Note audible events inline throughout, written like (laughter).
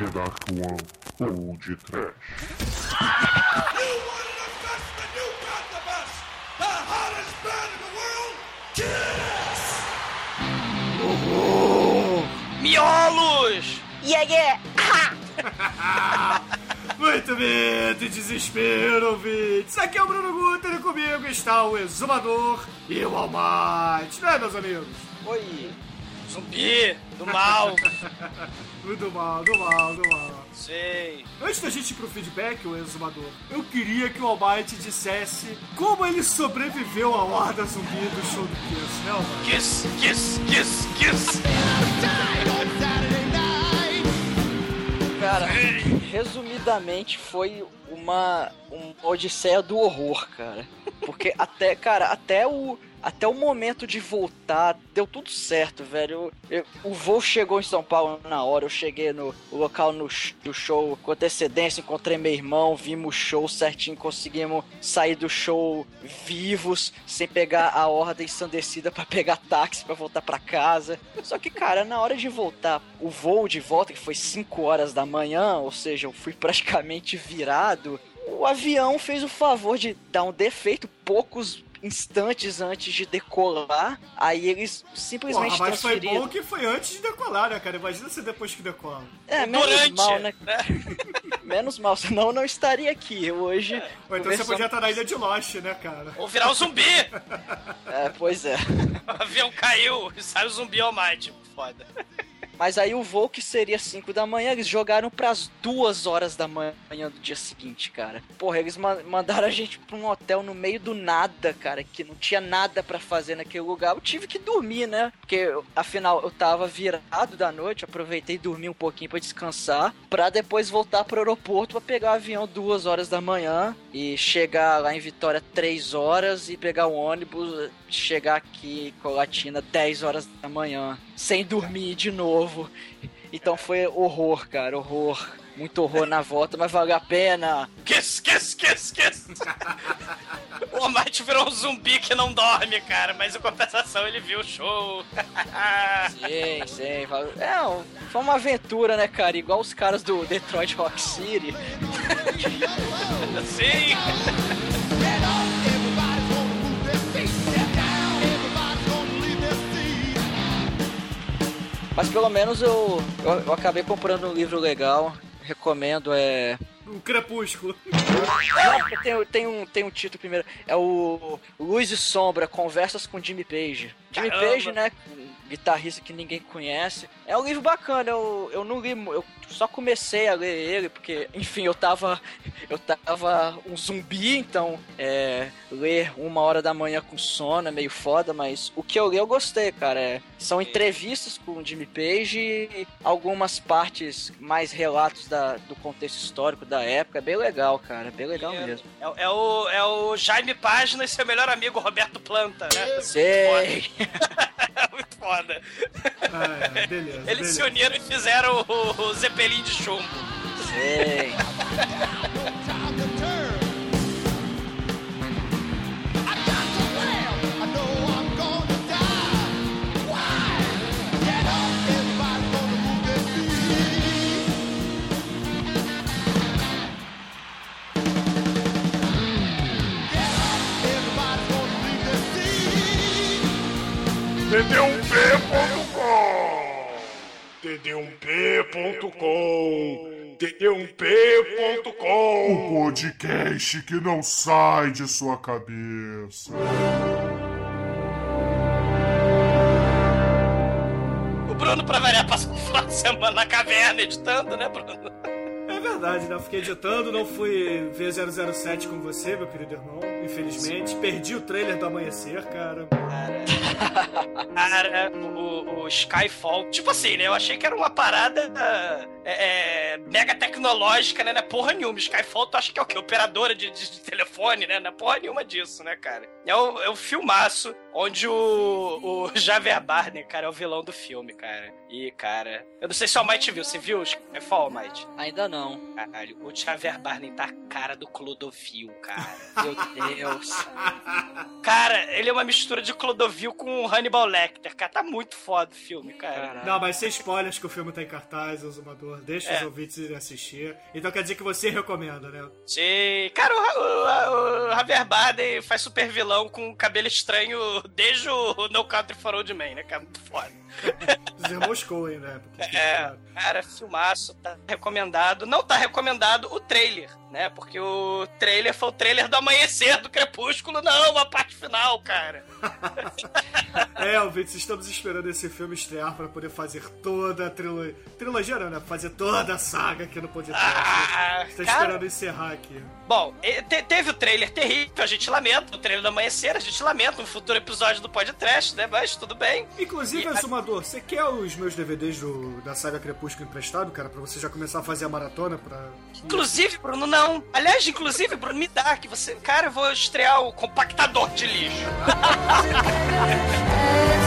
The Dark One ou de Trash. Miolos! Yeah, (laughs) yeah! Muito medo e desespero, ouvintes. Aqui é o Bruno Guter e comigo está o Exumador e o Almighty, né, meus amigos? Oi! Zumbi! Do mal! (laughs) do mal, do mal, do mal. Sei. Antes da gente ir pro feedback, o Exumador, eu queria que o Almighty dissesse como ele sobreviveu à horda zumbi do show do Kiss, né, Almighty? Kiss, kiss, kiss, kiss! Cara, resumidamente foi uma, uma odisseia do horror, cara. Porque até, cara, até o até o momento de voltar, deu tudo certo, velho. Eu, eu, o voo chegou em São Paulo na hora, eu cheguei no local no, do show com antecedência, encontrei meu irmão, vimos o show certinho, conseguimos sair do show vivos, sem pegar a ordem ensandecida para pegar táxi para voltar para casa. Só que, cara, na hora de voltar, o voo de volta, que foi 5 horas da manhã, ou seja, eu fui (laughs) praticamente virado, o avião fez o favor de dar um defeito poucos instantes antes de decolar, aí eles simplesmente Porra, mas transferiram. foi bom que foi antes de decolar, né, cara? Imagina se depois que decola. É, menos Durante, mal, né? (laughs) menos mal, senão eu não estaria aqui hoje. Ou então você podia estar na ilha de Lost, né, cara? Ou virar um zumbi! É, pois é. (laughs) O avião caiu e saiu o zumbi ao mate. Foda. Mas aí o voo que seria 5 da manhã, eles jogaram pras 2 horas da manhã do dia seguinte, cara. Porra, eles ma mandaram a gente pra um hotel no meio do nada, cara, que não tinha nada para fazer naquele lugar. Eu tive que dormir, né? Porque, afinal, eu tava virado da noite, aproveitei e dormi um pouquinho para descansar, pra depois voltar pro aeroporto pra pegar o avião 2 horas da manhã e chegar lá em Vitória 3 horas e pegar o ônibus, chegar aqui em Colatina 10 horas da manhã, sem dormir de novo. Então foi horror, cara, horror. Muito horror na volta, mas valeu a pena. Kiss, kiss, kiss, kiss! o Almighty virou um zumbi que não dorme, cara, mas em compensação ele viu o show. sim, sim. valeu. É, foi uma aventura, né, cara? Igual os caras do Detroit Rock City. sim! (laughs) Mas pelo menos eu, eu, eu acabei comprando um livro legal. Recomendo, é. O Crepúsculo. Não, tem, tem, um, tem um título primeiro. É o Luz e Sombra, Conversas com Jimmy Page. Jimmy Caramba. Page, né? Guitarrista que ninguém conhece. É um livro bacana, eu, eu não li. Eu só comecei a ler ele, porque, enfim, eu tava. Eu tava um zumbi, então é, ler uma hora da manhã com sono é meio foda, mas o que eu li eu gostei, cara. É, são entrevistas com o Jimmy Page e algumas partes mais relatos da, do contexto histórico da época. É bem legal, cara. É bem legal É, mesmo. é, é o, é o Jaime Página e seu melhor amigo Roberto Planta, né? Sei. Muito foda. (laughs) Ah, é, beleza. Eles beleza. se uniram e fizeram o, o Zeppelin de chumbo. Sei. (laughs) td1p.com td1p.com O podcast que não sai de sua cabeça. O Bruno, pra variar, passou um final de semana na caverna editando, né, Bruno? É verdade, né? Eu fiquei editando, não fui ver 007 com você, meu querido irmão, infelizmente. Perdi o trailer do amanhecer, cara. Cara, (laughs) o, o Skyfall, tipo assim, né? Eu achei que era uma parada é, é, mega tecnológica, né? Não é porra nenhuma. Skyfall, tu acha que é o quê? Operadora de, de- de telefone, né? Não é porra nenhuma disso, né, cara? É o, é o filmaço onde o, o (laughs) Javier Bardem, cara, é o vilão do filme, cara. E, cara, eu não sei se o Almighty viu. Você viu o Skyfall, Almighty? Ainda não. Caralho, o Javier Bardem tá cara do Clodovil, cara. Meu Deus. Cara, ele é uma mistura de Clodovil com Hannibal Lecter, cara. Tá muito foda o filme, cara. Não, mas sem spoilers que o filme tá em cartaz, Exumador. Deixa os É. ouvintes irem assistir. Então quer dizer que você recomenda, né? Sim. Cara, o, o, o Javier Bardem faz super vilão com cabelo estranho desde o No Country for Old Men, né, cara? Muito foda. Os irmãos Coen, né? Porque, É, cara, filmaço, tá recomendado. Não tá recomendado o trailer, né? Porque o trailer foi o trailer do amanhecer do Crepúsculo, não, a parte final, cara. (laughs) É, ouvintes, estamos esperando esse filme estrear pra poder fazer toda a trilogia. Trilogia não, né? Fazer toda a saga aqui no podcast. Ah, Está esperando encerrar aqui. Bom, te- teve o trailer terrível, a gente lamenta, o trailer do amanhecer, a gente lamenta, um futuro episódio do podcast, né? Mas tudo bem. Inclusive, E a- você quer os meus DVDs do- da saga Crepúsculo emprestado, cara? Pra você já começar a fazer a maratona pra. Inclusive, Bruno, não. Aliás, inclusive, Bruno, me dá que você. Cara, eu vou estrear o compactador de lixo. (laughs)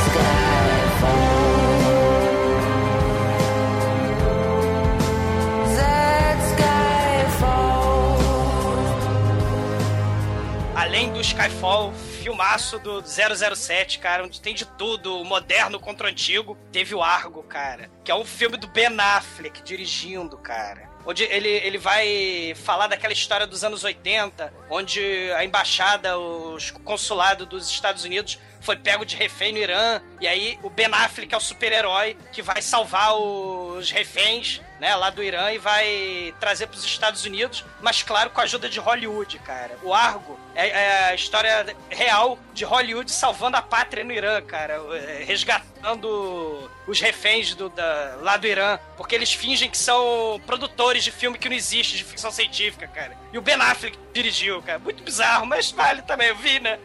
Além do Skyfall, filmaço do 007, cara, onde tem de tudo, o moderno contra o antigo. Teve o Argo, cara, que é um filme do Ben Affleck dirigindo, cara. Onde ele, ele vai falar daquela história dos anos 80, onde a embaixada, os consulado dos Estados Unidos foi pego de refém no Irã, e aí o Ben Affleck é o super-herói que vai salvar os reféns, né, lá do Irã e vai trazer para os Estados Unidos, mas claro, com a ajuda de Hollywood, cara. O Argo é, é a história real de Hollywood salvando a pátria no Irã, cara, é, resgatando os reféns do, da- lá do Irã, porque eles fingem que são produtores de filme que não existe, de ficção científica, cara. E o Ben Affleck dirigiu, cara. Muito bizarro, mas vale também, eu vi, né?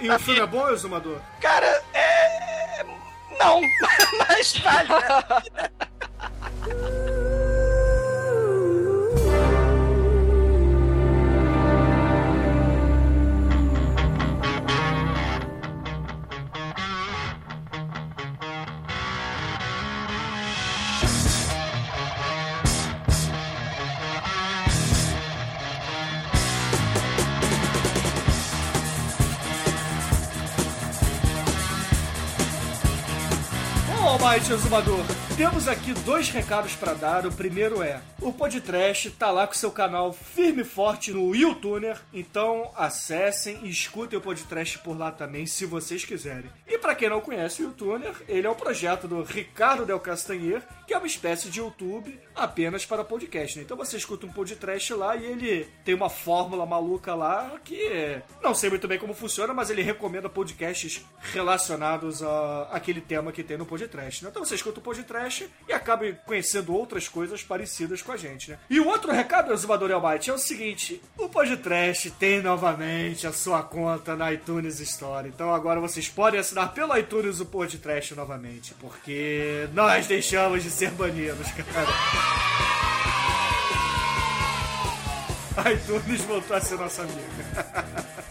E o filme é bom, Exumador? Cara, é. Não, (laughs) mas vale. (laughs) Almighty Exumador, temos aqui dois recados pra dar. O primeiro é: o Podtrash tá lá com seu canal firme e forte no YouTuner, então acessem e escutem o Podtrash por lá também, se vocês quiserem. E pra quem não conhece o YouTuner, ele é um projeto do Ricardo Del Castanher, que é uma espécie de YouTube apenas para podcast. né? Então você escuta um Podtrash lá e ele tem uma fórmula maluca lá que não sei muito bem como funciona, mas ele recomenda podcasts relacionados a aquele tema que tem no Podtrash. Né? Então você escuta o E acaba conhecendo outras coisas parecidas com a gente. Né? E o outro recado, Exumador Elbite, é o seguinte: o Podtrash tem novamente a sua conta na iTunes Store. Então agora vocês podem assinar pelo iTunes o Podtrash novamente, porque nós deixamos de ser banidos, cara. (laughs) ITunes voltou a ser nossa amiga. (laughs)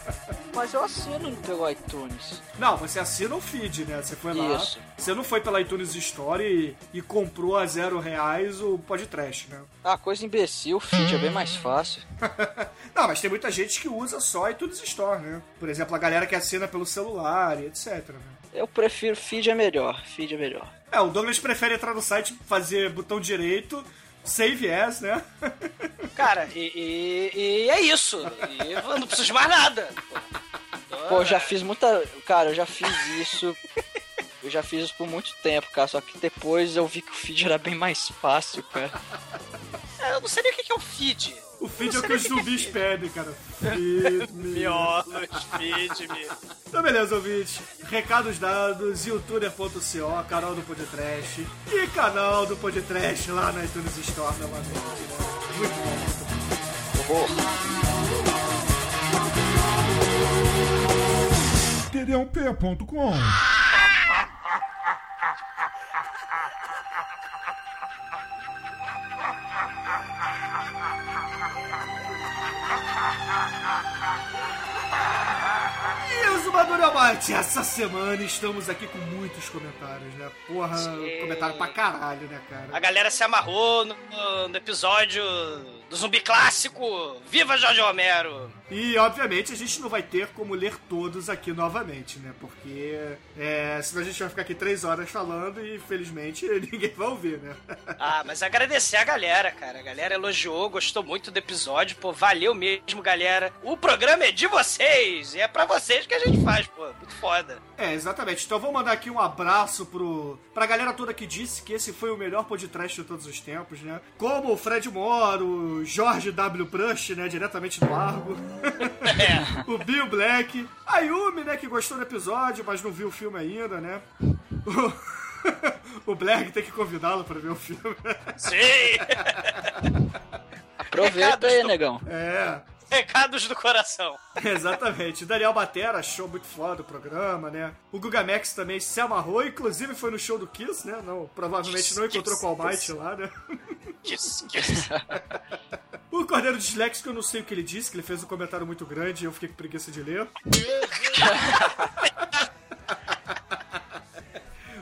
Mas eu assino pelo iTunes. Não, você assina o feed, né? Você foi lá. Isso. Você não foi pela iTunes Store e, e comprou a zero reais o podcast, né? Ah, coisa imbecil, o feed é bem mais fácil. (laughs) não, mas tem muita gente que usa só iTunes Store, né? Por exemplo, a galera que assina pelo celular e etc. Né? Eu prefiro feed é melhor, feed é melhor. É, o Douglas prefere entrar no site, fazer botão direito, save as, né? (laughs) Cara, e, e- e é isso. E eu não preciso de mais nada. Pô, eu já fiz muita. Cara, eu já fiz isso. (laughs) Eu já fiz isso por muito tempo, cara. Só que depois eu vi que o feed era bem mais fácil, cara. É, Eu não sei nem o que é o feed. O feed é o que os zumbis pedem, cara. (laughs) Feed me. Miolos, feed, me. Então, beleza, ouvinte. Recados dados, youtuber.co, canal do Podtrash e canal do Podtrash lá na iTunes Store novamente. Né? Muito bom. Horror. td1p.com E Zumbador Almighty, essa semana estamos aqui com muitos comentários, né? Porra, Sim. comentário pra caralho, né, A cara? galera se amarrou no, no episódio do zumbi clássico. Viva Jorge Romero! E, obviamente, a gente não vai ter como ler todos aqui novamente, né? Porque é, senão a gente vai ficar aqui três horas falando e, infelizmente, (laughs) ninguém vai ouvir, né? ah, mas agradecer a galera, cara. A galera elogiou, gostou muito do episódio. Pô, valeu mesmo, galera. O programa é de vocês e é para vocês que a gente faz, pô. Muito foda. É, exatamente. Então vou mandar aqui um abraço pro, pra galera toda que disse que esse foi o melhor podcast de todos os tempos, né? Como o Fred Moro, Jorge W. Brush, né? Diretamente do Largo. (laughs) É. o Bill Black. A Yumi, né? Que gostou do episódio, mas não viu o filme ainda, né? O, (laughs) o Black tem que convidá-lo pra ver o filme. Sim! (laughs) Aproveita aí, negão. É. (laughs) Recados do coração. (laughs) Exatamente. O Daniel Batera achou muito foda o programa, né? O Guga Max também se amarrou, inclusive foi no show do Kiss, né? Não, provavelmente não encontrou com o Almighty lá, né? Kiss, Kiss. (laughs) O Cordeiro Disléxico, eu não sei o que ele disse, que ele fez um comentário muito grande e eu fiquei com preguiça de ler.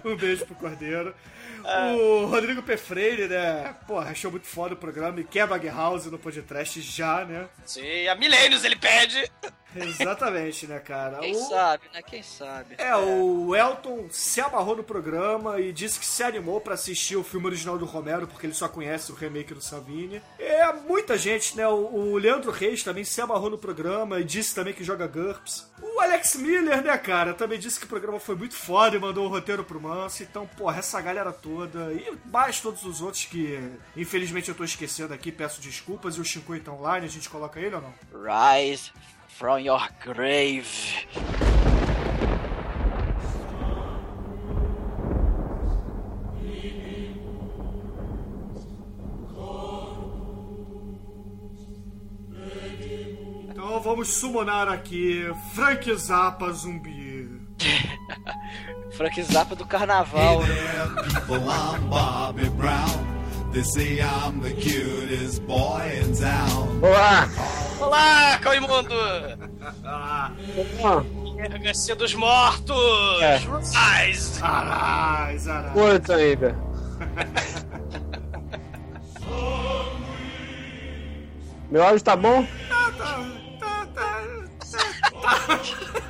(laughs) um beijo pro Cordeiro. (laughs) O Rodrigo P. Freire, né? Porra, achou muito foda o programa e quer Bug House no podcast já, né? Sim, há milênios ele pede. (laughs) Exatamente, né, cara? Quem o... sabe, né? Quem sabe. É, o Elton se amarrou no programa e disse que se animou para assistir o filme original do Romero, porque ele só conhece o remake do Savini. É, muita gente, né? O, o Leandro Reis também se amarrou no programa e disse também que joga GURPS. O Alex Miller, né, cara, também disse que o programa foi muito foda e mandou o roteiro pro Manso. Então, porra, essa galera toda e mais todos os outros que, infelizmente, eu tô esquecendo aqui, peço desculpas. E o Shinkoi tá online, a gente coloca ele ou não? Rise from your grave. Então vamos summonar aqui Frank Zappa zumbi. (laughs) Frank Zappa do carnaval. Hey there, people, I'm Bobby Brown. They say I'm the cutest boy in town. Olá! Olá, Cauimundo! Ah, Erga-se dos mortos! É. Rise! arais, arais. Morto ainda. Meu áudio tá bom? Tá, tá, tá, tá.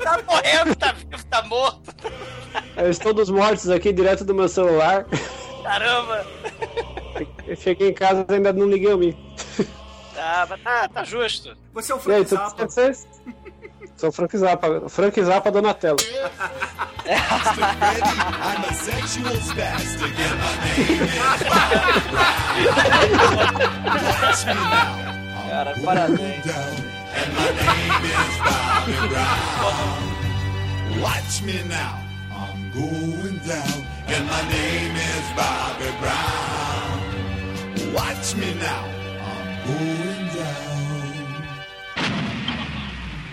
Tá morrendo, tá vivo, tá morto! Eu estou dos mortos aqui, direto do meu celular. Caramba! Eu cheguei em casa e ainda não liguei o mic. Tá, mas tá, tá justo. Você é o E aí, Frank tudo Zappa. vocês? Sou o Frank Zappa. Frank Zappa Donatello. I'm a sexual spastic and my name is Watch me now. Cara, parabéns. down, and my name is Bobby Brown. Watch me now. I'm going down, and my name is Bobby Brown. Watch me now. I'm going down.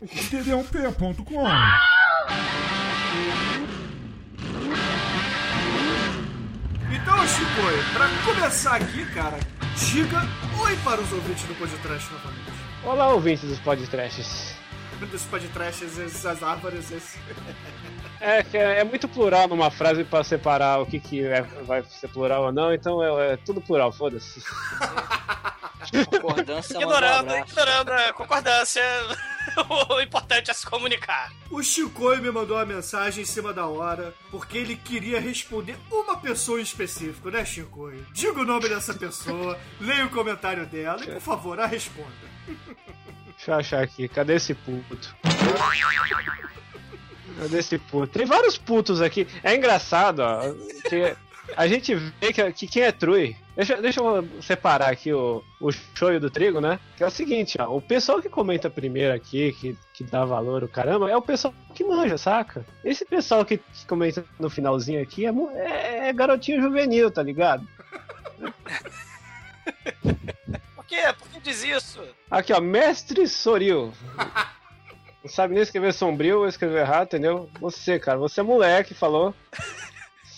TD1P.com Então, Chico, pra começar aqui, cara, diga oi para os ouvintes do podcast novamente. Olá, ouvintes dos podcasts. Dos podcasts, essas árvores, esse... (laughs) É, que é, é muito plural numa frase pra separar o que, que é- vai ser plural ou não, então é, é tudo plural, foda-se. (laughs) Concordância um Ignorando, ignorando a concordância. (laughs) o importante é se comunicar. O Chicoio me mandou uma mensagem em cima da hora, porque ele queria responder uma pessoa em específico, né, Chicoio? Diga o nome dessa pessoa, (laughs) leia o comentário dela e, por favor, a responda. Deixa eu achar aqui, cadê esse puto? Cadê esse puto? Tem vários putos aqui. É engraçado, ó. Que a gente vê que, que quem é true. Deixa, deixa eu separar aqui o, o shoyu do trigo, né? Que é o seguinte, ó. O pessoal que comenta primeiro aqui, que, que dá valor, o caramba, é o pessoal que manja, saca? Esse pessoal que, que comenta no finalzinho aqui é, é, é garotinho juvenil, tá ligado? (laughs) Por quê? Por que diz isso? Aqui, ó, Mestre Soril. (laughs) Não sabe nem escrever sombrio ou escrever errado, entendeu? Você, cara, você é moleque, falou.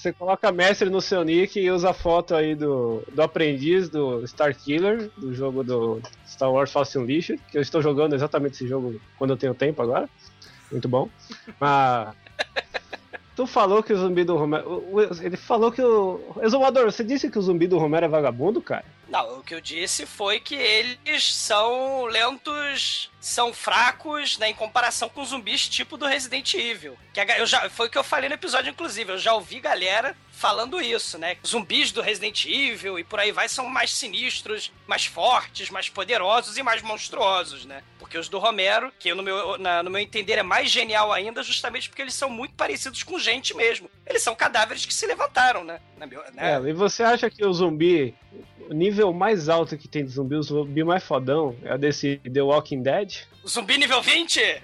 Você coloca mestre no seu nick e usa a foto aí do, do aprendiz do Star Killer, do jogo do Star Wars False Unleashed, que eu estou jogando exatamente esse jogo quando eu tenho tempo agora. Muito bom. Mas. (laughs) Tu falou que o zumbi do Romero. Ele falou que o. Exumador, você disse que o zumbi do Romero é vagabundo, cara? Não, o que eu disse foi que eles são lentos, são fracos, né, em comparação com zumbis tipo do Resident Evil. Que eu já, foi o que eu falei no episódio, inclusive. Eu já ouvi galera falando isso, né? Zumbis do Resident Evil e por aí vai são mais sinistros, mais fortes, mais poderosos e mais monstruosos, né? Porque os do Romero, que no meu, na- no meu entender é mais genial ainda, justamente porque eles são muito parecidos com gente mesmo. Eles são cadáveres que se levantaram, né? Na meu- né? É, e você acha que o zumbi, o nível mais alto que tem de zumbi, o zumbi mais fodão, é desse The Walking Dead? O Zumbi nível 20? É.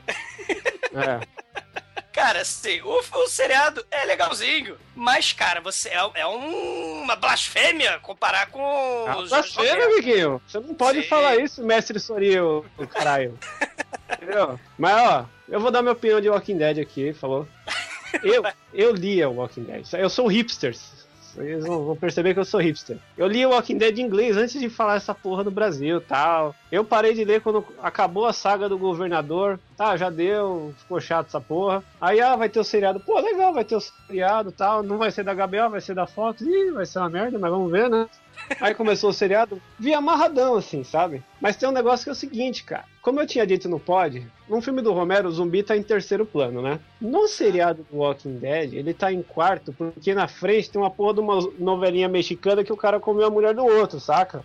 (laughs) Cara, sim, o, o seriado é legalzinho, mas, cara, você é, é um- uma blasfêmia comparar com Ah, os blasfêmia, amiguinho. Você não pode Sim. falar isso, mestre Soril, caralho. (laughs) Entendeu? Mas, ó, eu vou dar minha opinião de Walking Dead aqui, falou? Eu, eu lia o Walking Dead. Eu sou hipster. Vocês vão perceber que eu sou hipster. Eu li o Walking Dead em inglês antes de falar essa porra no Brasil tal. Eu parei de ler quando acabou a saga do governador. Tá, já deu, ficou chato essa porra. Aí, ah, vai ter o seriado. Pô, legal, vai ter o seriado tal. Não vai ser da HBO, vai ser da Fox. Ih, vai ser uma merda, mas vamos ver, né? Aí começou o seriado, vi amarradão, assim, sabe? Mas tem um negócio que é o seguinte, cara. Como eu tinha dito no pod, num filme do Romero, o zumbi tá em terceiro plano, né? No seriado do Walking Dead, ele tá em quarto, porque na frente tem uma porra de uma novelinha mexicana que o cara comeu a mulher do outro, saca?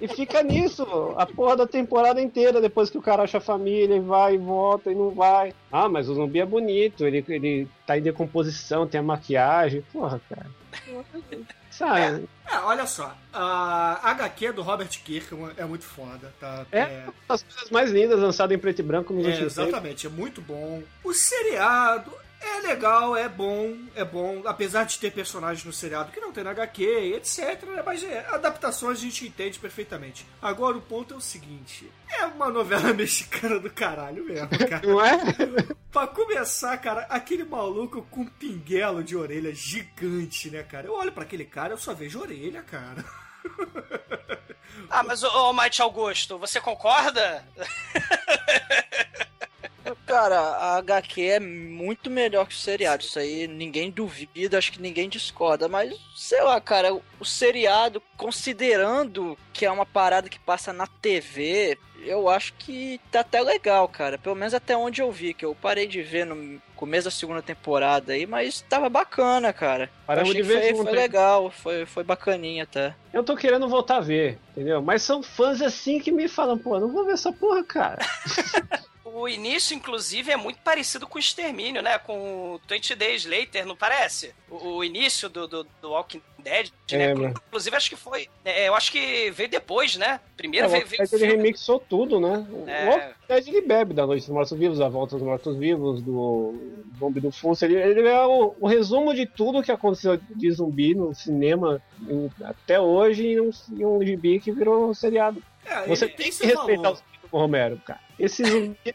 E fica nisso a porra da temporada inteira, depois que o cara acha a família e vai e volta e não vai. Ah, mas o zumbi é bonito, ele, ele tá em decomposição, tem a maquiagem. Porra, cara. Sabe? É, olha só. A HQ do Robert Kirkman é muito foda, tá? É, uma das coisas mais lindas lançadas em preto e branco nos É, últimos tempos. exatamente, é muito bom. O seriado é legal, é bom, é bom, apesar de ter personagens no seriado que não tem na HQ, etc. né, Mas é, adaptações a gente entende perfeitamente. Agora o ponto é o seguinte: é uma novela (laughs) mexicana do caralho mesmo, cara. Não é? (laughs) pra começar, cara, aquele maluco com um pinguelo de orelha gigante, né, cara? Eu olho pra aquele cara, eu só vejo orelha, cara. Ah, mas, ô, ô Mike Augusto, você concorda? (laughs) Cara, a HQ é muito melhor que o seriado. Isso aí ninguém duvida, acho que ninguém discorda. Mas, sei lá, cara, o, seriado, considerando que é uma parada que passa na TV, eu acho que tá até legal, cara. Pelo menos até onde eu vi, que eu parei de ver no começo da segunda temporada aí, mas tava bacana, cara. Paramos Achei de ver foi, junto, foi legal, foi, foi bacaninha até. Eu tô querendo voltar a ver, entendeu? Mas são fãs assim que me falam, pô, não vou ver essa porra, cara. (laughs) O início, inclusive, é muito parecido com o Extermínio, né? Com o 20 Days Later, não parece? O, o início do, do, do Walking Dead, né? É, mano. Inclusive, acho que foi... é, eu acho que veio depois, né? Primeiro É, o veio... Veio ele remixou tudo, né? O É. Walking Dead ele bebe da Noite dos Mortos-Vivos, da Volta dos Mortos-Vivos, do Zumbi do Funso. Ele, ele é o, o resumo de tudo que aconteceu de zumbi no cinema em- até hoje em um, em um gibi que virou um seriado. É, Você ele tem que respeitar valor. os filmes do Romero, cara. Esse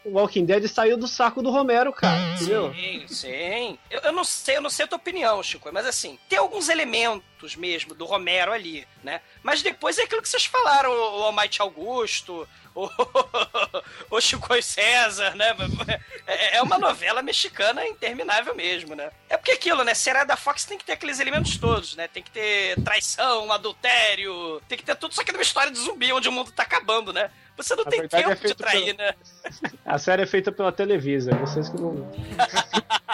Walking Dead saiu do saco do Romero, cara. Entendeu? Sim, sim. Eu, eu não sei, eu não sei a tua opinião, Chico, mas assim, tem alguns elementos mesmo do Romero ali, né? Mas depois é aquilo que vocês falaram, o, o Almighty Augusto, o, (laughs) o Chico e César, né? É, é uma novela mexicana interminável mesmo, né? É porque aquilo, né? Será da Fox tem que ter aqueles elementos todos, né? Tem que ter traição, adultério, tem que ter tudo, só que numa história de zumbi onde o mundo tá acabando, né? Você não Na tem é tempo de feito trair, né? (laughs) A série é feita pela Televisa, vocês que não. (laughs)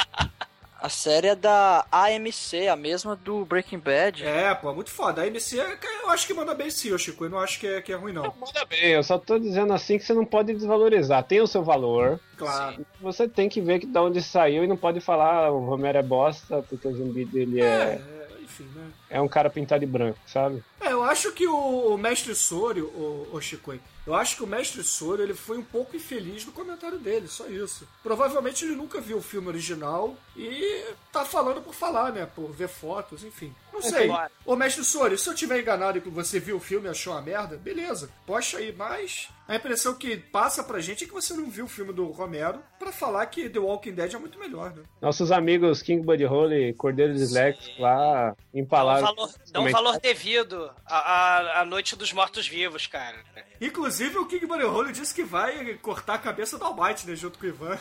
A série é da AMC, a mesma do Breaking Bad. É, pô, muito foda. A MC, eu acho que manda bem sim, Chico. Eu não acho que é, que é ruim, não. Manda bem, eu só tô dizendo assim que você não pode desvalorizar. Tem o seu valor. Claro. Você tem que ver que de onde saiu e não pode falar "Ah, o Romero é bosta, porque o zumbi dele É, é, é, enfim, né? é um cara pintado de branco, sabe? É, eu acho que o, Mestre Sório, o, o eu acho que o Mestre Sório ele foi um pouco infeliz no comentário dele, só isso. Provavelmente ele nunca viu o filme original e tá falando por falar, né? Por ver fotos, enfim. Não sei. claro. Ô, Mestre Sório, se eu tiver enganado e que você viu o filme e achou uma merda, beleza. Posta aí, mas a impressão que passa pra gente é que você não viu o filme do Romero pra falar que The Walking Dead é muito melhor, né? Nossos amigos King Buddy Holly, Cordeiro Dislex lá Dá um empalaram. valor, dá um valor devido à, à, Noite dos Mortos-Vivos, cara. Inclusive, o King Money Hole disse que vai cortar a cabeça do Almighty, né? Junto com o Ivan.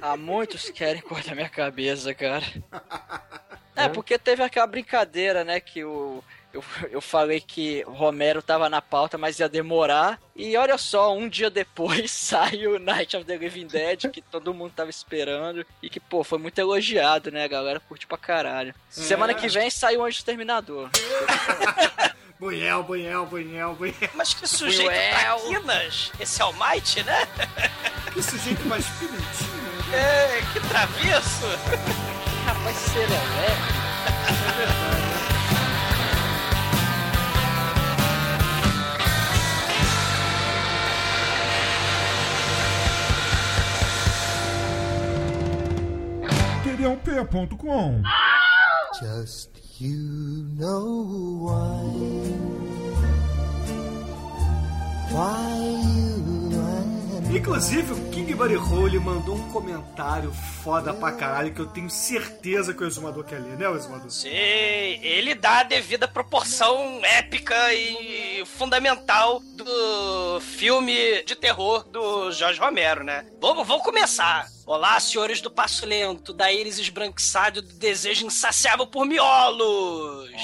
Ah, muitos querem cortar minha cabeça, cara. (laughs) É, porque teve aquela brincadeira, né, que o, eu, eu falei que Romero tava na pauta, mas ia demorar. E olha só, um dia depois (laughs) saiu Night of the Living Dead, que todo mundo tava esperando. E que, pô, foi muito elogiado, né? A galera curte pra caralho. Semana que vem sai o Anjo Exterminador. (laughs) Bunhel, bunhel, bunhel, bunhel. Mas que sujeito Cruel. traquinas, esse Almighty, né? Que sujeito mais pimentinho. É, que travesso. Rapaz, serelepe. td1p.com Just you know why. Why you Inclusive, Buddy Hole mandou um comentário foda pra caralho que eu tenho certeza que o Exumador quer ler, né, o Exumador? Sim, ele dá a devida proporção épica e fundamental do filme de terror do Jorge Romero, né? Vamos, vamos começar. Olá, senhores do Passo Lento, da íris esbranquiçado do desejo insaciável por miolos. (laughs)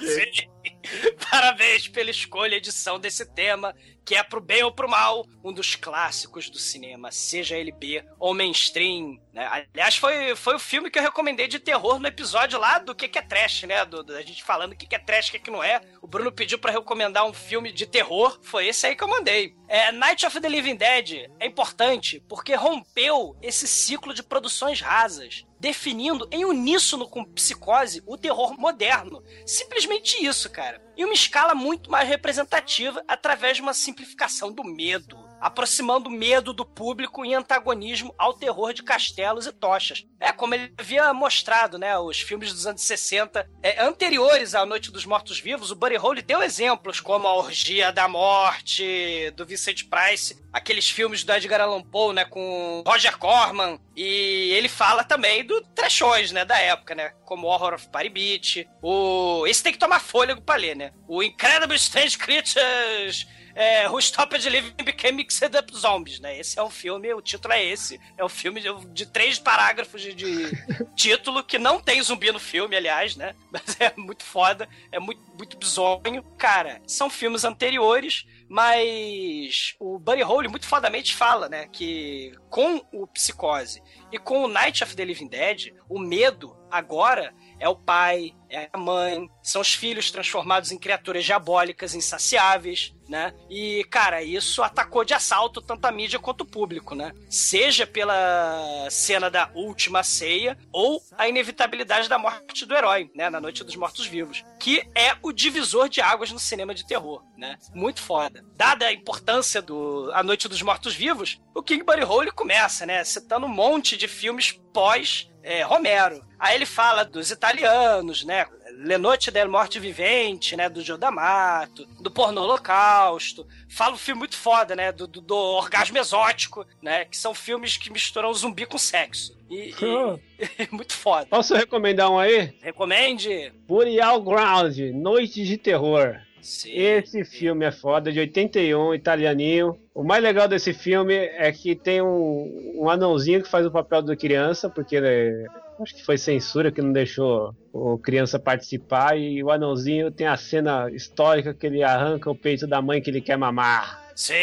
Sim. (laughs) Parabéns pela escolha e edição desse tema, que é pro bem ou pro mal, um dos clássicos do cinema, seja ele B ou mainstream. Né? Aliás, foi, foi o filme que eu recomendei de terror no episódio lá do que, que é trash, né? Do, da gente falando o que, que é trash o que, que não é. O Bruno pediu pra recomendar um filme de terror, foi esse aí que eu mandei. É, Night of the Living Dead é importante porque rompeu esse ciclo de produções rasas definindo em uníssono com Psicose o terror moderno. Simplesmente isso, cara. E uma escala muito mais representativa através de uma simplificação do medo. Aproximando medo do público em antagonismo ao terror de castelos e tochas. É, como ele havia mostrado, né? Os filmes dos anos 60 é, anteriores à Noite dos Mortos-Vivos, o Buddy Holly deu exemplos como A Orgia da Morte, do Vincent Price, aqueles filmes do Edgar Allan Poe, né? Com Roger Corman. E ele fala também do trechões, né? Da época, né? Como Horror of Party Beach. O... Esse tem que tomar fôlego pra ler, né? O Incredible Strange Creatures é, Who Stopped Living Became Mixed Up Zombies, né? Esse é um filme, o título é esse. É um filme de, de três parágrafos de, de (laughs) título, que não tem zumbi no filme, aliás, né? (laughs) Mas é muito foda, é muito, muito bizonho. Cara, são filmes anteriores, mas o Buddy Holly muito fodamente fala, né? Que com o Psicose e com o Night of the Living Dead, o medo agora é o pai, é a mãe, são os filhos transformados em criaturas diabólicas, insaciáveis, né? E, cara, isso atacou de assalto tanto a mídia quanto o público, né? Seja pela cena da última ceia ou a inevitabilidade da morte do herói, né? Na Noite dos Mortos-Vivos. Que é o divisor de águas no cinema de terror, né? Muito foda. Dada a importância do A Noite dos Mortos-Vivos, o King Buddy Holly começa, né? Citando um monte de filmes pós é, Romero. Aí ele fala dos italianos, né? Le Notte del Morte Vivente, né? Do Joe D'Amato, do Porno Holocausto. Fala um filme muito foda, né? Do, do, do Orgasmo Exótico, né? Que são filmes que misturam zumbi com sexo. E, e- (laughs) muito foda. Posso recomendar um aí? Recomende? Burial Ground, Noite de Terror. Sim. Esse filme é foda, de 81, italianinho. O mais legal desse filme é que tem um, um anãozinho que faz o papel da criança, porque né, acho que foi censura que não deixou o criança participar. E o anãozinho tem a cena histórica que ele arranca o peito da mãe que ele quer mamar. Sim.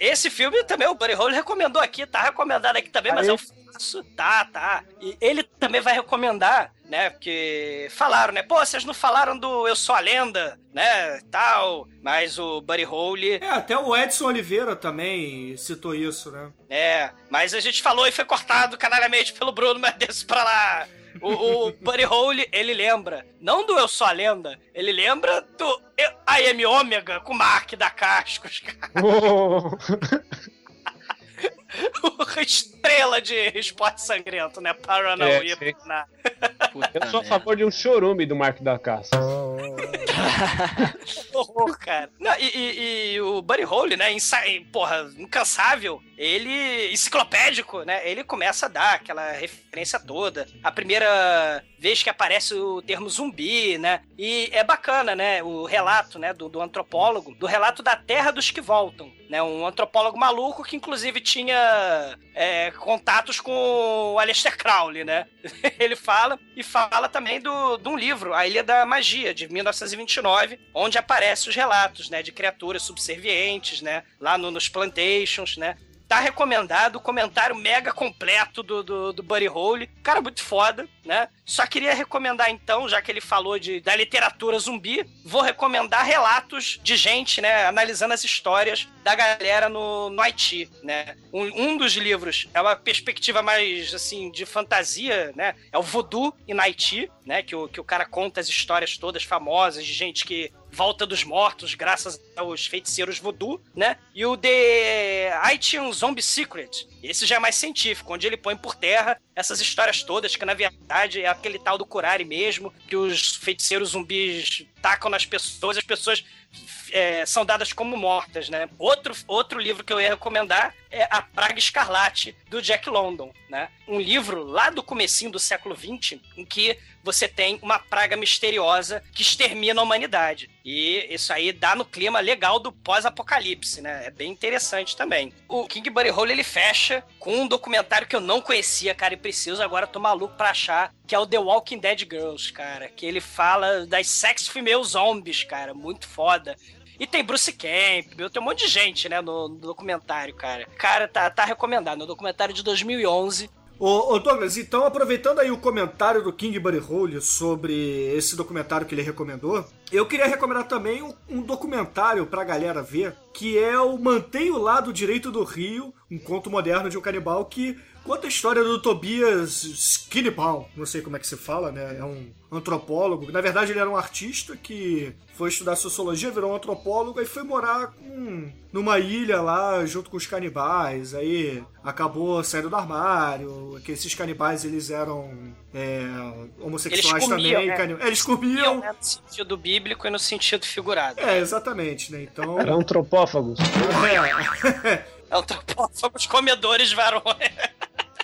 Esse filme também o Buddy Holly recomendou aqui, tá recomendado aqui também, mas Aí. é um faço, tá, tá. E ele também vai recomendar, né, porque falaram, né, pô, vocês não falaram do Eu Sou a Lenda, né, tal, mas o Buddy Holly, É, até o Edson Oliveira também citou isso, né? é, mas a gente falou e foi cortado canalhamente pelo Bruno, (laughs) mas desse pra lá. O, o Buddy Holly, ele lembra, não do Eu Sou a Lenda, ele lembra do I Am Ômega com o Mark da Cascos, cara. (laughs) (laughs) Estrela de esporte sangrento, né? Paranauê. É, na- Eu sou a favor de um chorume do Marco da Caça. (laughs) horror, cara. Não, e, e- e o Buddy Holly, né? Insa porra, incansável. Ele, enciclopédico, né? Ele começa a dar aquela referência toda. A primeira vez que aparece o termo zumbi, né? E é bacana, né? O relato, né? Do, do antropólogo, do relato da Terra dos que voltam, né? Um antropólogo maluco que inclusive tinha é, contatos com o Aleister Crowley, né? (laughs) Ele fala e fala também do, de um livro, A Ilha da Magia, de 1929, onde aparecem os relatos, né? De criaturas subservientes, né? Lá no, nos plantations, né? Tá recomendado o comentário mega completo do, do, do Buddy Hole. Cara, muito foda, né? Só queria recomendar então, já que ele falou de, da literatura zumbi, vou recomendar relatos de gente, né? Analisando as histórias da galera no, no Haiti, né? Um, um dos livros é uma perspectiva mais, assim, de fantasia, né? É o Voodoo em Haiti, né? Que o, que o cara conta as histórias todas famosas de gente que volta dos mortos graças aos feiticeiros voodoo, né? E o The Haitian Zombie Secret. Esse já é mais científico, onde ele põe por terra essas histórias todas, que na verdade é aquele tal do curare mesmo, que os feiticeiros zumbis tacam nas pessoas, as pessoas é, são dadas como mortas, né? Outro, outro livro que eu ia recomendar é A Praga Escarlate, do Jack London, né? Um livro lá do comecinho do século XX, em que você tem uma praga misteriosa que extermina a humanidade. E isso aí dá no clima legal do pós-apocalipse, né? É bem interessante também. O King Buddy Hole, ele fecha com um documentário que eu não conhecia, cara, e preciso agora tô maluco pra achar, que é o The Walking Dead Girls, cara. Que ele fala das sex female zombies, cara. Muito foda. E tem Bruce Campbell, tem um monte de gente, né, no, no documentário, cara. Cara, tá, tá recomendado. No documentário de 2011, Ô, ô, Douglas, então aproveitando aí o comentário do King Buddy Hole sobre esse documentário que ele recomendou, eu queria recomendar também um, um documentário pra galera ver, que é o Mantenha o Lado Direito do Rio, um conto moderno de um canibal que conta a história do Tobias Skinnybaum, não sei como é que se fala, né? É um antropólogo. Na verdade, ele era um artista que foi estudar sociologia, virou um antropólogo e foi morar com, numa ilha lá junto com os canibais. Aí acabou saindo do armário. Que esses canibais eles eram é, homossexuais Eles comiam, também. né? cani- É, eles comiam. né, no sentido bíblico e no sentido figurado. É, exatamente, né? Então. Era antropófagos. (laughs) é. Antropófagos comedores varões.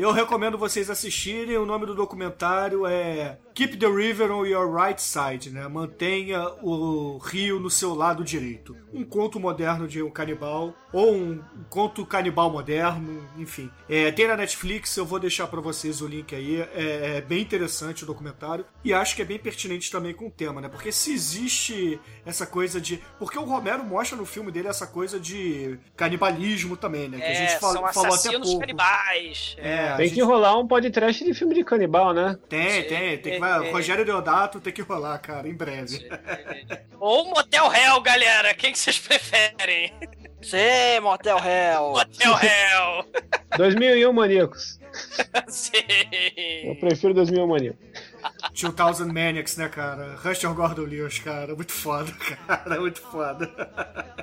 Eu recomendo vocês assistirem. O nome do documentário é Keep the River on Your Right Side, né? Mantenha o rio no seu lado direito. Um conto moderno de um canibal ou um conto canibal moderno, enfim. É, tem na Netflix, eu vou deixar pra vocês o link aí. É, é bem interessante o documentário e acho que é bem pertinente também com o tema, né? Porque se existe essa coisa de, porque o Romero mostra no filme dele essa coisa de canibalismo também, né? Que a É, gente fal- são falou até pouco. canibais. É, a Tem gente- que rolar um podcast de filme de canibal, né? Tem, tem, tem que É, é. Rogério Deodato tem que rolar, cara, em breve. (laughs) Ou Motel Hell, galera. Quem que vocês preferem? Sim, Motel Hell. (laughs) Motel Hell. 2001 Maníacos. (laughs) Sim. Eu prefiro 2001 Maníacos. 2000 Maniacs, né, cara? Ruster Gordon Lewis, cara, muito foda, cara, muito foda.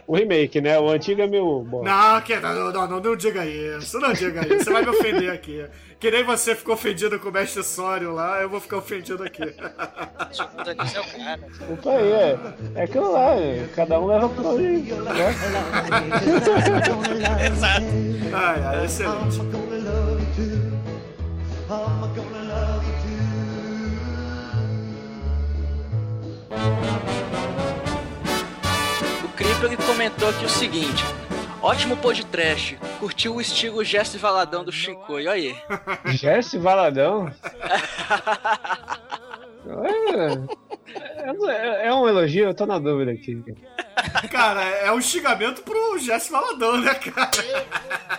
O remake, né? O antigo é meu bom. Não, que, não, não, não, não diga isso, não diga isso, você vai me ofender aqui. Que nem você ficou ofendido com o mestre Sório lá, eu vou ficar ofendido aqui. Opa, aí, é, é aquilo lá, é, cada um leva. Né? Exato. Ai, ai, excelente. O ele comentou aqui o seguinte: Ótimo podcast, curtiu o estilo Jesse Valadão do Shinkoi, olha aí. (laughs) Jesse Valadão? (laughs) É, é- é um elogio, eu tô na dúvida aqui. (laughs) Cara, é um xingamento pro Jesse Valadão, né, cara?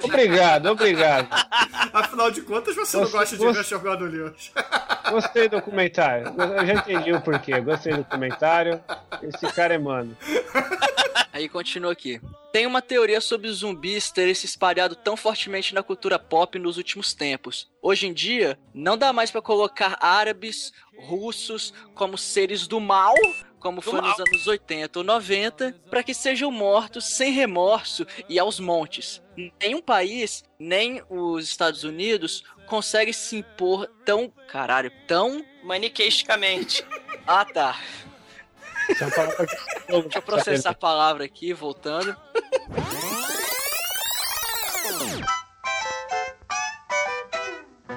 Obrigado, obrigado. Afinal de contas, você não Você- gosta de você- Ruster Gordon Lewis. Gostei do comentário. Eu já entendi o porquê. Gostei do comentário. Esse cara é mano. Aí continua aqui. Tem uma teoria sobre os zumbis terem se espalhado tão fortemente na cultura pop nos últimos tempos. Hoje em dia, não dá mais pra colocar árabes, russos como seres do mal, como foi nos mal. anos 80 ou 90, pra que sejam mortos sem remorso e aos montes. Nenhum país, nem os Estados Unidos, consegue se impor tão, caralho, tão... Maniqueisticamente. Ah, tá. (laughs) Deixa eu processar a palavra aqui, voltando.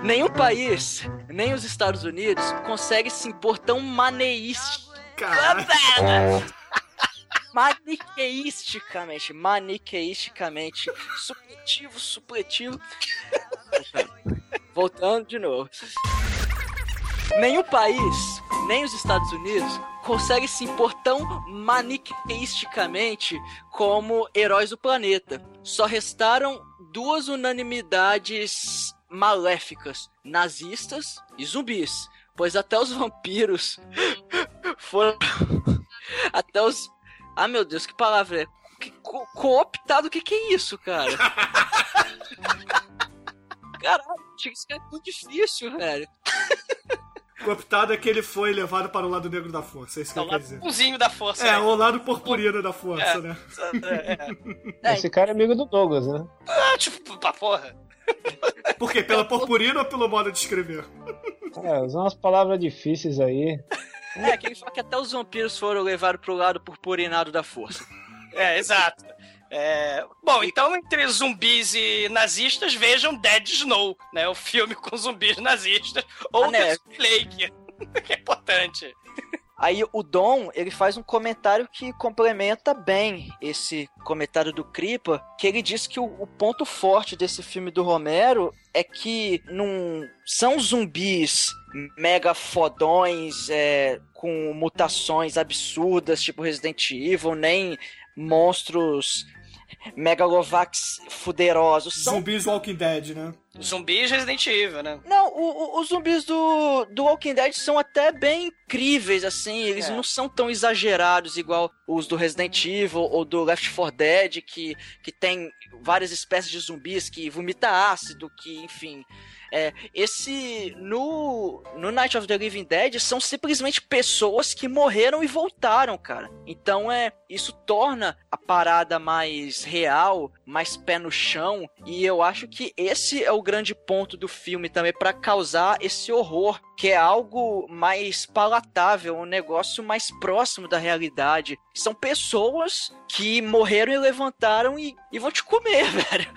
Nenhum país, nem os Estados Unidos, consegue se impor tão maneísta. Caralho. (laughs) Maniqueisticamente, maniqueisticamente, supletivo, supletivo. Voltando de novo. Nenhum país, nem os Estados Unidos, consegue se impor tão maniqueisticamente como heróis do planeta. Só restaram duas unanimidades maléficas: nazistas e zumbis. Pois até os vampiros (laughs) foram. (laughs) até os. Ah, meu Deus, que palavra é? Que, co cooptado, o que, que é isso, cara? (laughs) Caralho, isso é muito difícil, velho. Cooptado é que ele foi levado para o lado negro da força, é isso que É eu o quero lado dizer. bonzinho da força. É, né? o lado purpurino da força, É. né? (laughs) É, é. Esse cara é amigo do Douglas, né? Ah, tipo, pra porra. Por quê? Pela purpurina ou pelo modo de escrever? É, usar umas palavras difíceis aí. É, que ele fala que até os vampiros foram levados pro lado purpurinado da força. É, exato. É, Bom, então entre zumbis e nazistas, vejam Dead Snow, né? O filme com zumbis nazistas. Ou A The neve. Lake, que é importante. Aí o Dom, ele faz um comentário que complementa bem esse comentário do Kripa, que ele diz que o, o ponto forte desse filme do Romero é que não são zumbis mega fodões, é, com mutações absurdas, tipo Resident Evil, nem monstros megalovax fuderosos. São Zumbis Walking Dead, né? Zumbis Resident Evil, né? Não, o- o- os zumbis do, do Walking Dead são até bem incríveis, assim. Eles É. não são tão exagerados igual os do Resident Evil ou do Left 4 Dead, que, que tem várias espécies de zumbis que vomita ácido, que, enfim. É, esse. No, no Night of the Living Dead são simplesmente pessoas que morreram e voltaram, cara. Então é. Isso torna a parada mais real, mais pé no chão. E eu acho que esse é o grande ponto do filme também, pra causar esse horror. Que é algo mais palatável, um negócio mais próximo da realidade. São pessoas que morreram e levantaram e, e vão te comer, (laughs) velho.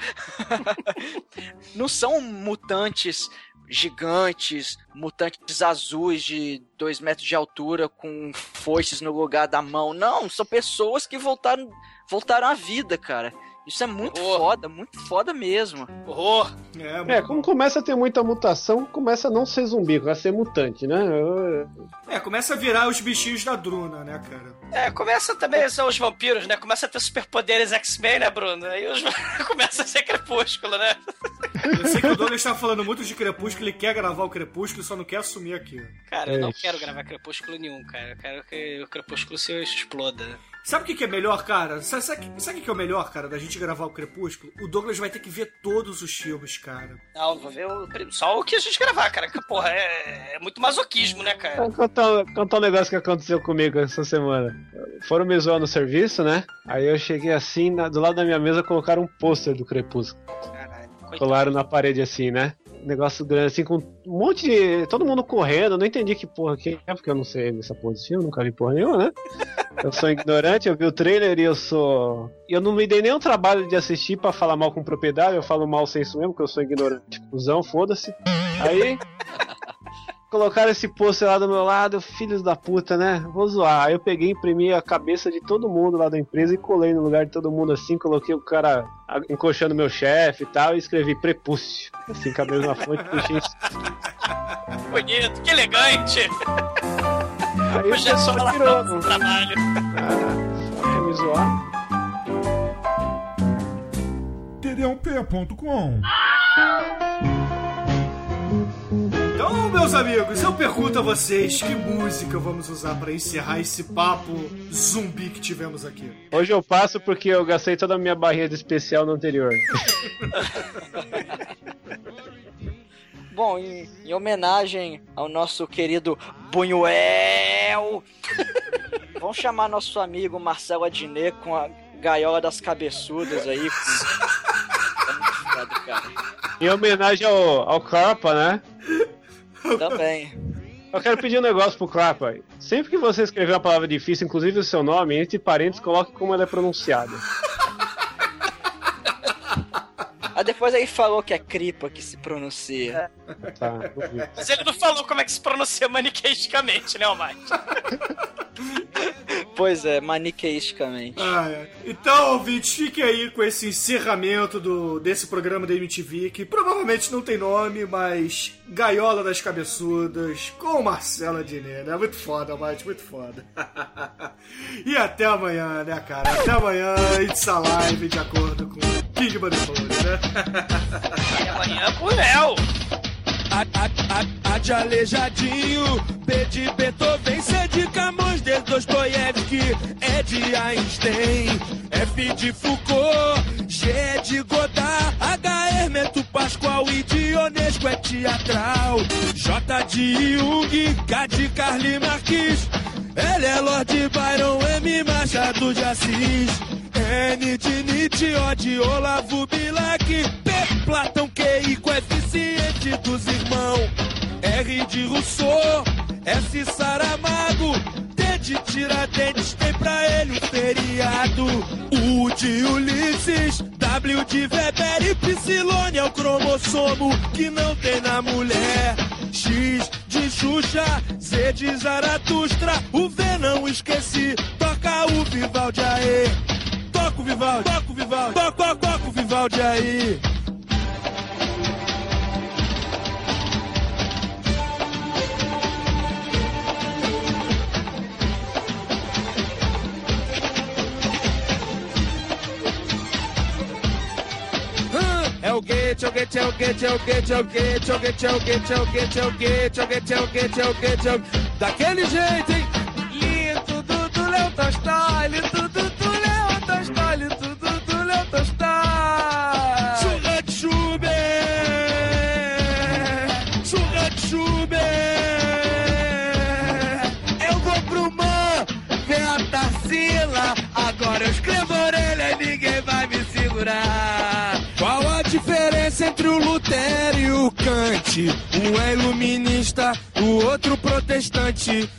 Não são mutantes gigantes, mutantes azuis de 2 metros de altura com foices no lugar da mão. Não, são pessoas que voltaram, voltaram à vida, cara. Isso é muito Horror. foda, muito foda mesmo. Horror. É, É, como começa a ter muita mutação, começa a não ser zumbi, começa a ser mutante, né? Eu- É, começa a virar os bichinhos da Druna, né, cara? É, começa também, são os vampiros, né? Começa a ter superpoderes X-Men, né, Bruno? Aí os... (laughs) começa a ser crepúsculo, né? Eu sei que o Douglas tá falando muito de Crepúsculo, ele quer gravar o Crepúsculo, só não quer assumir aqui. Cara, eu não Ixi. quero gravar crepúsculo nenhum, cara. Eu quero que o crepúsculo se exploda. Sabe o que, que é melhor, cara? Sabe, sabe, sabe o que, que é o melhor, cara, da gente gravar o Crepúsculo? O Douglas vai ter que ver todos os filmes, cara. Não, vou ver o... só o que a gente gravar, cara. Que, porra, é, é muito masoquismo, né, cara? Vou contar, contar um negócio que aconteceu comigo essa semana. Foram me zoar no serviço, né? Aí eu cheguei assim, na- do lado da minha mesa colocaram um pôster do Crepúsculo. Caralho. Colaram na parede assim, né? Negócio grande, assim, com um monte de. Todo mundo correndo, eu não entendi que porra que é, porque eu não sei porra desse filme, nunca vi porra nenhuma, né? Eu sou ignorante, eu vi o trailer e eu sou. Eu não me dei nenhum trabalho de assistir pra falar mal com propriedade, eu falo mal sem isso mesmo, porque eu sou ignorante. Cusão, foda-se. Aí. Colocaram esse pôster lá do meu lado, filhos da puta, né? Vou zoar. Aí eu peguei, imprimi a cabeça de todo mundo lá da empresa e colei no lugar de todo mundo assim, coloquei o cara encoxando meu chefe e tal, e escrevi prepúcio. Assim, com a mesma fonte, puxei isso. (laughs) Bonito, que elegante. Aí o é só pessoal lá tirou, trabalho. ah, me zoar. td1p.com Então, meus amigos, eu pergunto a vocês que música vamos usar pra encerrar esse papo zumbi que tivemos aqui. Hoje eu passo porque eu gastei toda a minha barrinha de especial no anterior. (laughs) Bom, em, em homenagem ao nosso querido Buñuel, (laughs) vamos chamar nosso amigo Marcelo Adnet com a gaiola das cabeçudas aí. Com... Em homenagem ao, ao Carpa, né? Também. Eu quero pedir um negócio pro Clapa. Sempre que você escrever uma palavra difícil, inclusive o seu nome, entre parênteses, coloque como ela é pronunciada. A Mas depois aí falou que é cripa que se pronuncia. Tá, não vi. Mas ele não falou como é que se pronuncia maniqueisticamente, né, Almighty? (laughs) Pois é, maniqueisticamente. Ah, é. Então, ouvintes, fiquem aí com esse encerramento do, desse programa da MTV, que provavelmente não tem nome, mas Gaiola das Cabeçudas, com Marcela Diné, né? Muito foda, Mate, muito foda. (laughs) e até amanhã, né, cara? Até amanhã, It's Alive, de acordo com King Butterfly, né? (laughs) E amanhã Léo. A, a, de Aleijadinho, B de Beethoven, C de Camões, D de Dostoiévski, E de Einstein, F de Foucault, G de Godard, H Hermeto Pascoal e Dionesco é teatral, J de Jung, K de Carly Marques, L é Lord Byron, M Machado de Assis, N de Nietzsche, O de Olavo Bilac, P Platão, QI, irmãos, R de Rousseau, S Saramago, T de Tiradentes, tem pra ele um feriado, U de Ulisses, W de Weber e Psilone é o cromossomo que não tem na mulher. X de Xuxa, Z de Zaratustra, o V não esqueci, toca o Vivaldi aí. Toca o Vivaldi, toca o Vivaldi, toca, toca, toca o Vivaldi aí. O Gate, é o Gate, é o Gate, é o Gate, é o Daquele jeito, hein? Lindo do, do Léo Tolstói, lindo do, do Léo Tolstói, lindo do, do Léo Tolstói. Churra de Schubert, churra de Schubert. Um é iluminista, o outro protestante.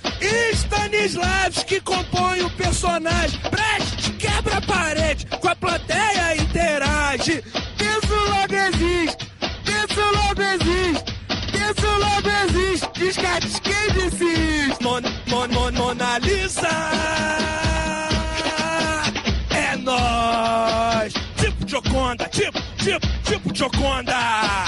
Stanislavski compõe o personagem. Brecht quebra a parede, com a plateia interage. Penso logo existe, penso logo existe. Penso logo existe, descarte quem disse Mon, mon, mon, Mona Lisa É nóis Tipo Joconda, tipo, tipo, tipo Joconda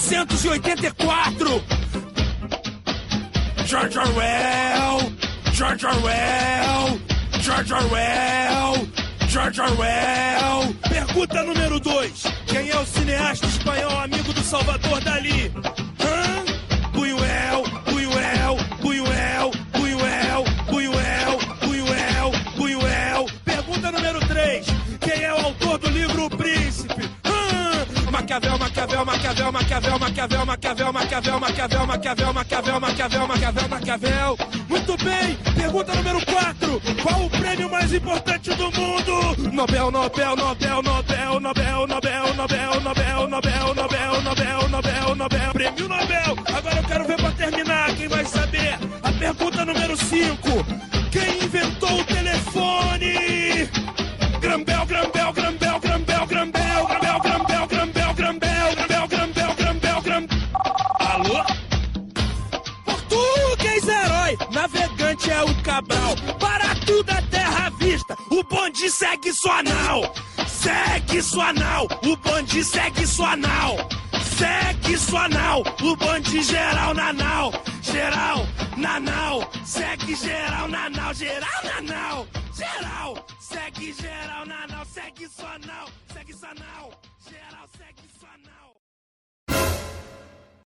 1984? George Orwell, George Orwell, George Orwell, George Orwell. Pergunta número 2. Quem é o cineasta espanhol amigo do Salvador Dali? Maquiavel, Maquiavel, Maquiavel, Maquiavel, Maquiavel, Maquiavel, Maquiavel, Maquiavel, Maquiavel, Maquiavel. Muito bem. Pergunta número 4. Qual o prêmio mais importante do mundo? Nobel, Nobel, Nobel, Nobel, Nobel, Nobel, Nobel, Nobel, Nobel, Nobel, Nobel, Nobel, Nobel. Prêmio Nobel. Agora eu quero ver pra terminar. Quem vai saber? A pergunta número 5. Bonde segue sua nau. Segue sua nau, o bonde segue sua nau. Segue sua nau, o bonde geral na nau. Geral na nau, segue geral na nau. Geral na nau, geral. Segue geral na nau, segue sua nau, segue sua nau.